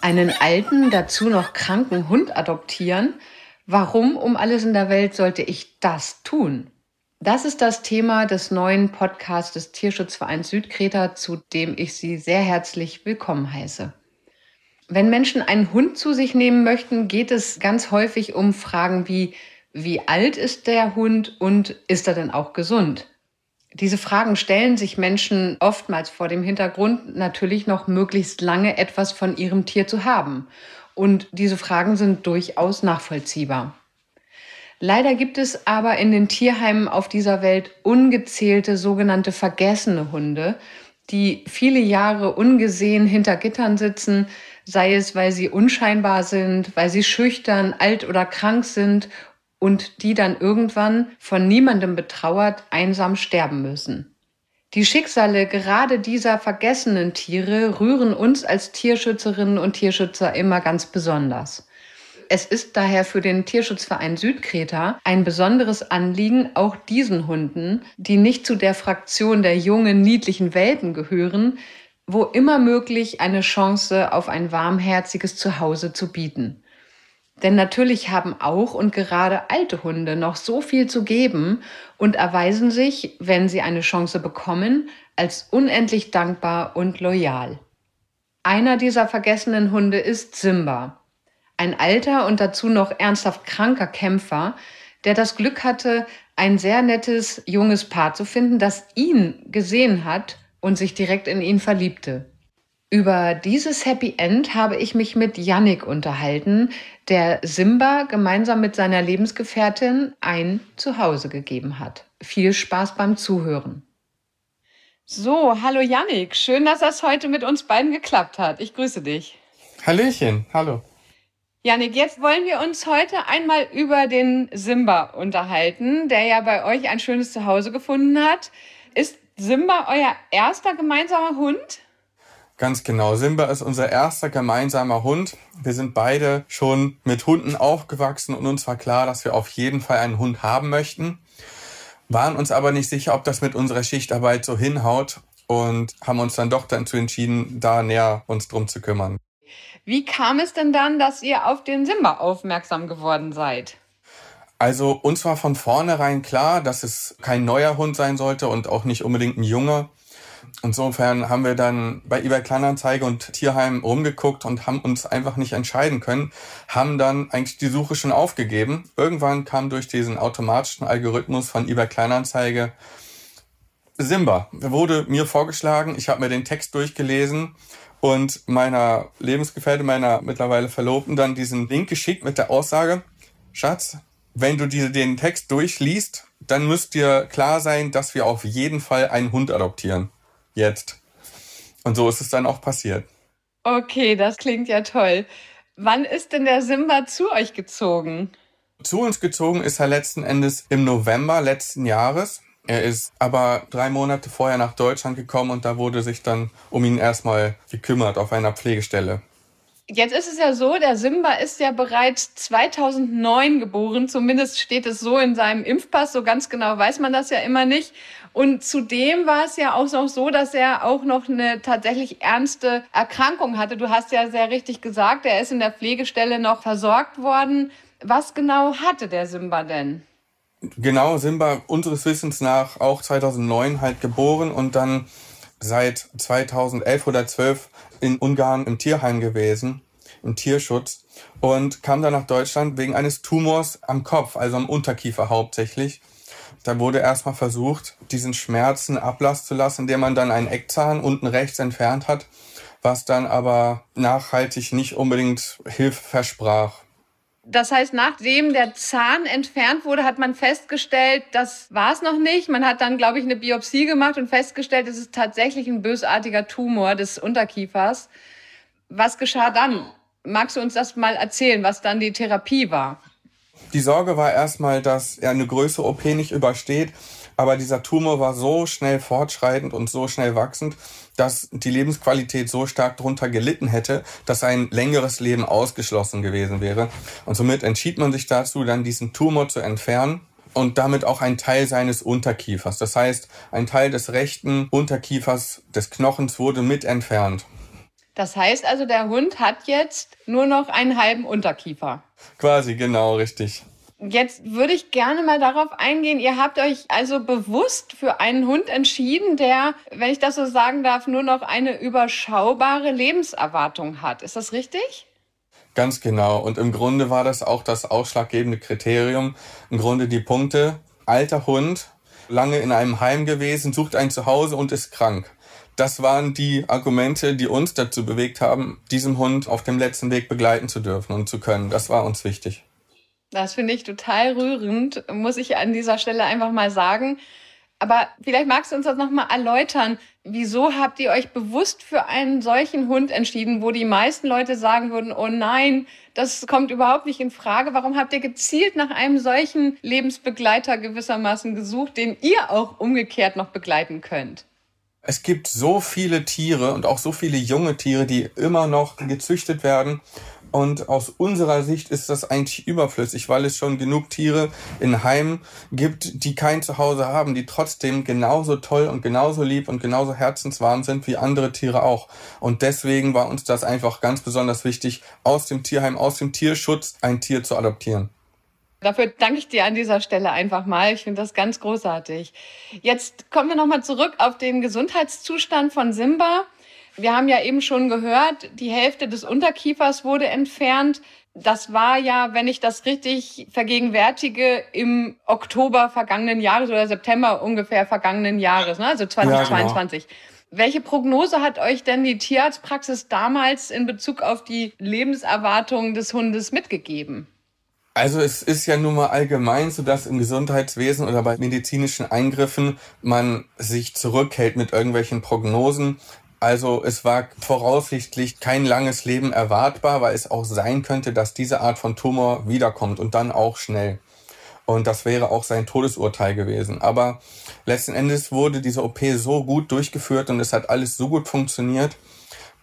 Einen alten, dazu noch kranken Hund adoptieren? Warum um alles in der Welt sollte ich das tun? Das ist das Thema des neuen Podcasts des Tierschutzvereins Südkreta, zu dem ich Sie sehr herzlich willkommen heiße. Wenn Menschen einen Hund zu sich nehmen möchten, geht es ganz häufig um Fragen wie, wie alt ist der Hund und ist er denn auch gesund? Diese Fragen stellen sich Menschen oftmals vor dem Hintergrund, natürlich noch möglichst lange etwas von ihrem Tier zu haben. Und diese Fragen sind durchaus nachvollziehbar. Leider gibt es aber in den Tierheimen auf dieser Welt ungezählte sogenannte vergessene Hunde, die viele Jahre ungesehen hinter Gittern sitzen, sei es, weil sie unscheinbar sind, weil sie schüchtern, alt oder krank sind und die dann irgendwann von niemandem betrauert einsam sterben müssen. Die Schicksale gerade dieser vergessenen Tiere rühren uns als Tierschützerinnen und Tierschützer immer ganz besonders. Es ist daher für den Tierschutzverein Südkreta ein besonderes Anliegen, auch diesen Hunden, die nicht zu der Fraktion der jungen, niedlichen Welpen gehören, wo immer möglich eine Chance auf ein warmherziges Zuhause zu bieten. Denn natürlich haben auch und gerade alte Hunde noch so viel zu geben und erweisen sich, wenn sie eine Chance bekommen, als unendlich dankbar und loyal. Einer dieser vergessenen Hunde ist Simba, ein alter und dazu noch ernsthaft kranker Kämpfer, der das Glück hatte, ein sehr nettes junges Paar zu finden, das ihn gesehen hat und sich direkt in ihn verliebte. Über dieses Happy End habe ich mich mit Yannick unterhalten, der Simba gemeinsam mit seiner Lebensgefährtin ein Zuhause gegeben hat. Viel Spaß beim Zuhören. So, hallo Yannick, schön, dass das heute mit uns beiden geklappt hat. Ich grüße dich. Hallöchen, hallo. Janik, jetzt wollen wir uns heute einmal über den Simba unterhalten, der ja bei euch ein schönes Zuhause gefunden hat. Ist Simba euer erster gemeinsamer Hund? Ganz genau. Simba ist unser erster gemeinsamer Hund. Wir sind beide schon mit Hunden aufgewachsen und uns war klar, dass wir auf jeden Fall einen Hund haben möchten. Waren uns aber nicht sicher, ob das mit unserer Schichtarbeit so hinhaut und haben uns dann doch dazu entschieden, da näher uns drum zu kümmern. Wie kam es denn dann, dass ihr auf den Simba aufmerksam geworden seid? Also uns war von vornherein klar, dass es kein neuer Hund sein sollte und auch nicht unbedingt ein junger. Insofern haben wir dann bei eBay Kleinanzeige und Tierheim rumgeguckt und haben uns einfach nicht entscheiden können, haben dann eigentlich die Suche schon aufgegeben. Irgendwann kam durch diesen automatischen Algorithmus von eBay Kleinanzeige Simba. Wurde mir vorgeschlagen, ich habe mir den Text durchgelesen und meiner Lebensgefährtin, meiner mittlerweile Verlobten, dann diesen Link geschickt mit der Aussage, Schatz, wenn du diese, den Text durchliest, dann müsst dir klar sein, dass wir auf jeden Fall einen Hund adoptieren jetzt. Und so ist es dann auch passiert. Okay, das klingt ja toll. Wann ist denn der Simba zu euch gezogen? Zu uns gezogen ist er letzten Endes im November letzten Jahres. Er ist aber drei Monate vorher nach Deutschland gekommen und da wurde sich dann um ihn erstmal gekümmert auf einer Pflegestelle. Jetzt ist es ja so, der Simba ist ja bereits 2009 geboren. Zumindest steht es so in seinem Impfpass. So ganz genau weiß man das ja immer nicht. Und zudem war es ja auch noch so, dass er auch noch eine tatsächlich ernste Erkrankung hatte. Du hast ja sehr richtig gesagt, er ist in der Pflegestelle noch versorgt worden. Was genau hatte der Simba denn? Genau, Simba unseres Wissens nach auch 2009 halt geboren und dann seit 2011 oder 12 in Ungarn im Tierheim gewesen, im Tierschutz und kam dann nach Deutschland wegen eines Tumors am Kopf, also am Unterkiefer hauptsächlich. Da wurde erstmal versucht, diesen Schmerzen Ablass zu lassen, indem man dann einen Eckzahn unten rechts entfernt hat, was dann aber nachhaltig nicht unbedingt Hilfe versprach. Das heißt, nachdem der Zahn entfernt wurde, hat man festgestellt, das war es noch nicht. Man hat dann, glaube ich, eine Biopsie gemacht und festgestellt, es ist tatsächlich ein bösartiger Tumor des Unterkiefers. Was geschah dann? Magst du uns das mal erzählen, was dann die Therapie war? Die Sorge war erstmal, dass er eine größere OP nicht übersteht, aber dieser Tumor war so schnell fortschreitend und so schnell wachsend, dass die Lebensqualität so stark darunter gelitten hätte, dass ein längeres Leben ausgeschlossen gewesen wäre. Und somit entschied man sich dazu, dann diesen Tumor zu entfernen. und damit auch ein Teil seines Unterkiefers. Das heißt, ein Teil des rechten Unterkiefers des Knochens wurde mit entfernt. Das heißt also, der Hund hat jetzt nur noch einen halben Unterkiefer. Quasi, genau, richtig. Jetzt würde ich gerne mal darauf eingehen. Ihr habt euch also bewusst für einen Hund entschieden, der, wenn ich das so sagen darf, nur noch eine überschaubare Lebenserwartung hat. Ist das richtig? Ganz genau. Und im Grunde war das auch das ausschlaggebende Kriterium. Im Grunde die Punkte. Alter Hund, lange in einem Heim gewesen, sucht ein Zuhause und ist krank. Das waren die Argumente, die uns dazu bewegt haben, diesem Hund auf dem letzten Weg begleiten zu dürfen und zu können. Das war uns wichtig. Das finde ich total rührend, muss ich an dieser Stelle einfach mal sagen. Aber vielleicht magst du uns das nochmal erläutern. Wieso habt ihr euch bewusst für einen solchen Hund entschieden, wo die meisten Leute sagen würden, oh nein, das kommt überhaupt nicht in Frage. Warum habt ihr gezielt nach einem solchen Lebensbegleiter gewissermaßen gesucht, den ihr auch umgekehrt noch begleiten könnt? Es gibt so viele Tiere und auch so viele junge Tiere, die immer noch gezüchtet werden und aus unserer Sicht ist das eigentlich überflüssig, weil es schon genug Tiere in Heimen gibt, die kein Zuhause haben, die trotzdem genauso toll und genauso lieb und genauso herzenswarm sind wie andere Tiere auch. Und deswegen war uns das einfach ganz besonders wichtig, aus dem Tierheim, aus dem Tierschutz ein Tier zu adoptieren. Dafür danke ich dir an dieser Stelle einfach mal. Ich finde das ganz großartig. Jetzt kommen wir nochmal zurück auf den Gesundheitszustand von Simba. Wir haben ja eben schon gehört, die Hälfte des Unterkiefers wurde entfernt. Das war ja, wenn ich das richtig vergegenwärtige, im Oktober vergangenen Jahres oder September ungefähr vergangenen Jahres, ne? also 2022. Ja, genau. Welche Prognose hat euch denn die Tierarztpraxis damals in Bezug auf die Lebenserwartung des Hundes mitgegeben? Also es ist ja nun mal allgemein so, dass im Gesundheitswesen oder bei medizinischen Eingriffen man sich zurückhält mit irgendwelchen Prognosen, also es war voraussichtlich kein langes Leben erwartbar, weil es auch sein könnte, dass diese Art von Tumor wiederkommt und dann auch schnell. Und das wäre auch sein Todesurteil gewesen. Aber letzten Endes wurde diese OP so gut durchgeführt und es hat alles so gut funktioniert,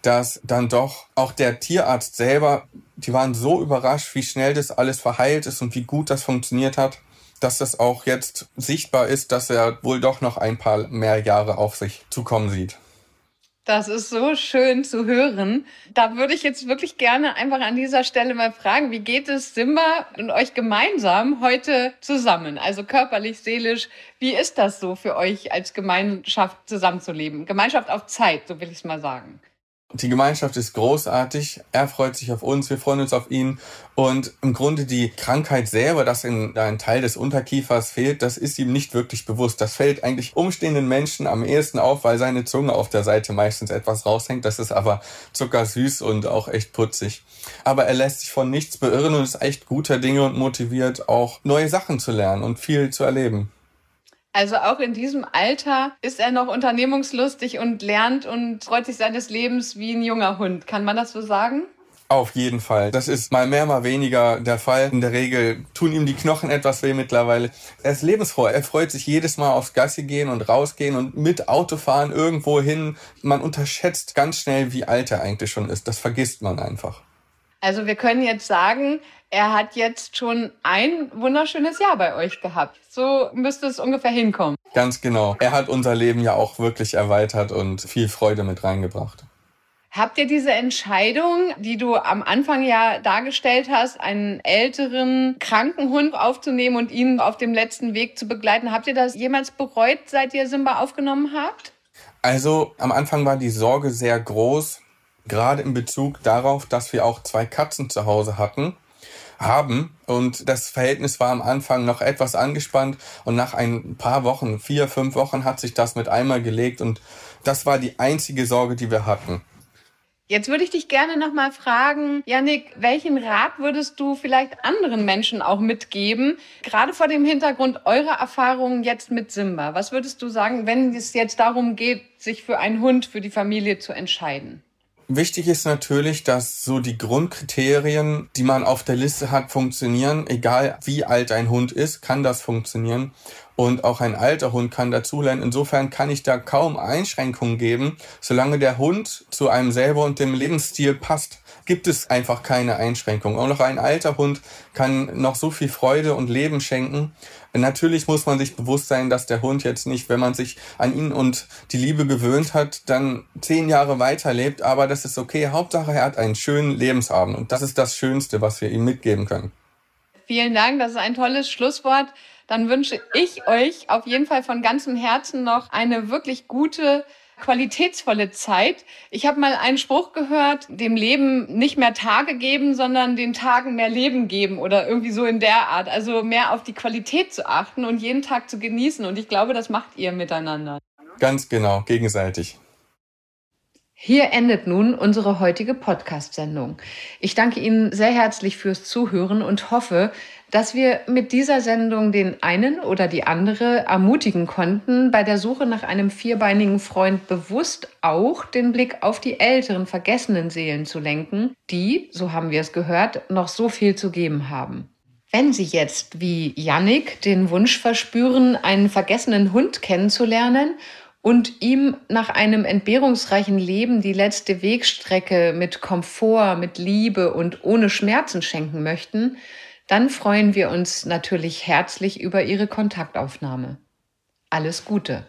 dass dann doch auch der Tierarzt selber, die waren so überrascht, wie schnell das alles verheilt ist und wie gut das funktioniert hat, dass es auch jetzt sichtbar ist, dass er wohl doch noch ein paar mehr Jahre auf sich zukommen sieht. Das ist so schön zu hören. Da würde ich jetzt wirklich gerne einfach an dieser Stelle mal fragen, wie geht es Simba und euch gemeinsam heute zusammen? Also körperlich, seelisch, wie ist das so für euch als Gemeinschaft zusammenzuleben? Gemeinschaft auf Zeit, so will ich es mal sagen. Die Gemeinschaft ist großartig. Er freut sich auf uns, wir freuen uns auf ihn. Und im Grunde die Krankheit selber, dass ihm ein Teil des Unterkiefers fehlt, das ist ihm nicht wirklich bewusst. Das fällt eigentlich umstehenden Menschen am ehesten auf, weil seine Zunge auf der Seite meistens etwas raushängt. Das ist aber zuckersüß und auch echt putzig. Aber er lässt sich von nichts beirren und ist echt guter Dinge und motiviert auch neue Sachen zu lernen und viel zu erleben. Also auch in diesem Alter ist er noch unternehmungslustig und lernt und freut sich seines Lebens wie ein junger Hund. Kann man das so sagen? Auf jeden Fall. Das ist mal mehr, mal weniger der Fall. In der Regel tun ihm die Knochen etwas weh mittlerweile. Er ist lebensfroh. Er freut sich jedes Mal aufs Gassi gehen und rausgehen und mit Autofahren irgendwo hin. Man unterschätzt ganz schnell, wie alt er eigentlich schon ist. Das vergisst man einfach. Also wir können jetzt sagen, er hat jetzt schon ein wunderschönes Jahr bei euch gehabt. So müsste es ungefähr hinkommen. Ganz genau. Er hat unser Leben ja auch wirklich erweitert und viel Freude mit reingebracht. Habt ihr diese Entscheidung, die du am Anfang ja dargestellt hast, einen älteren kranken Hund aufzunehmen und ihn auf dem letzten Weg zu begleiten, habt ihr das jemals bereut, seit ihr Simba aufgenommen habt? Also am Anfang war die Sorge sehr groß, gerade in Bezug darauf, dass wir auch zwei Katzen zu Hause hatten haben. Und das Verhältnis war am Anfang noch etwas angespannt und nach ein paar Wochen, vier, fünf Wochen hat sich das mit einmal gelegt und das war die einzige Sorge, die wir hatten. Jetzt würde ich dich gerne nochmal fragen, Yannick, welchen Rat würdest du vielleicht anderen Menschen auch mitgeben, gerade vor dem Hintergrund eurer Erfahrungen jetzt mit Simba? Was würdest du sagen, wenn es jetzt darum geht, sich für einen Hund, für die Familie zu entscheiden? Wichtig ist natürlich, dass so die Grundkriterien, die man auf der Liste hat, funktionieren. Egal wie alt ein Hund ist, kann das funktionieren. und auch ein alter Hund kann dazulernen. Insofern kann ich da kaum Einschränkungen geben. Solange der Hund zu einem selber und dem Lebensstil passt, gibt es einfach keine Einschränkungen. Auch noch ein alter Hund kann noch so viel Freude und Leben schenken. Natürlich muss man sich bewusst sein, dass der Hund jetzt nicht, wenn man sich an ihn und die Liebe gewöhnt hat, dann zehn Jahre weiterlebt. Aber das ist okay. Hauptsache, er hat einen schönen Lebensabend. Und das ist das Schönste, was wir ihm mitgeben können. Vielen Dank. Das ist ein tolles Schlusswort dann wünsche ich euch auf jeden Fall von ganzem Herzen noch eine wirklich gute qualitätsvolle Zeit. Ich habe mal einen Spruch gehört, dem Leben nicht mehr Tage geben, sondern den Tagen mehr Leben geben oder irgendwie so in der Art. Also mehr auf die Qualität zu achten und jeden Tag zu genießen. Und ich glaube, das macht ihr miteinander. Ganz genau, gegenseitig. Hier endet nun unsere heutige Podcast-Sendung. Ich danke Ihnen sehr herzlich fürs Zuhören und hoffe, dass wir mit dieser Sendung den einen oder die andere ermutigen konnten, bei der Suche nach einem vierbeinigen Freund bewusst auch den Blick auf die älteren, vergessenen Seelen zu lenken, die, so haben wir es gehört, noch so viel zu geben haben. Wenn Sie jetzt wie Yannick den Wunsch verspüren, einen vergessenen Hund kennenzulernen und ihm nach einem entbehrungsreichen Leben die letzte Wegstrecke mit Komfort, mit Liebe und ohne Schmerzen schenken möchten, dann freuen wir uns natürlich herzlich über Ihre Kontaktaufnahme. Alles Gute!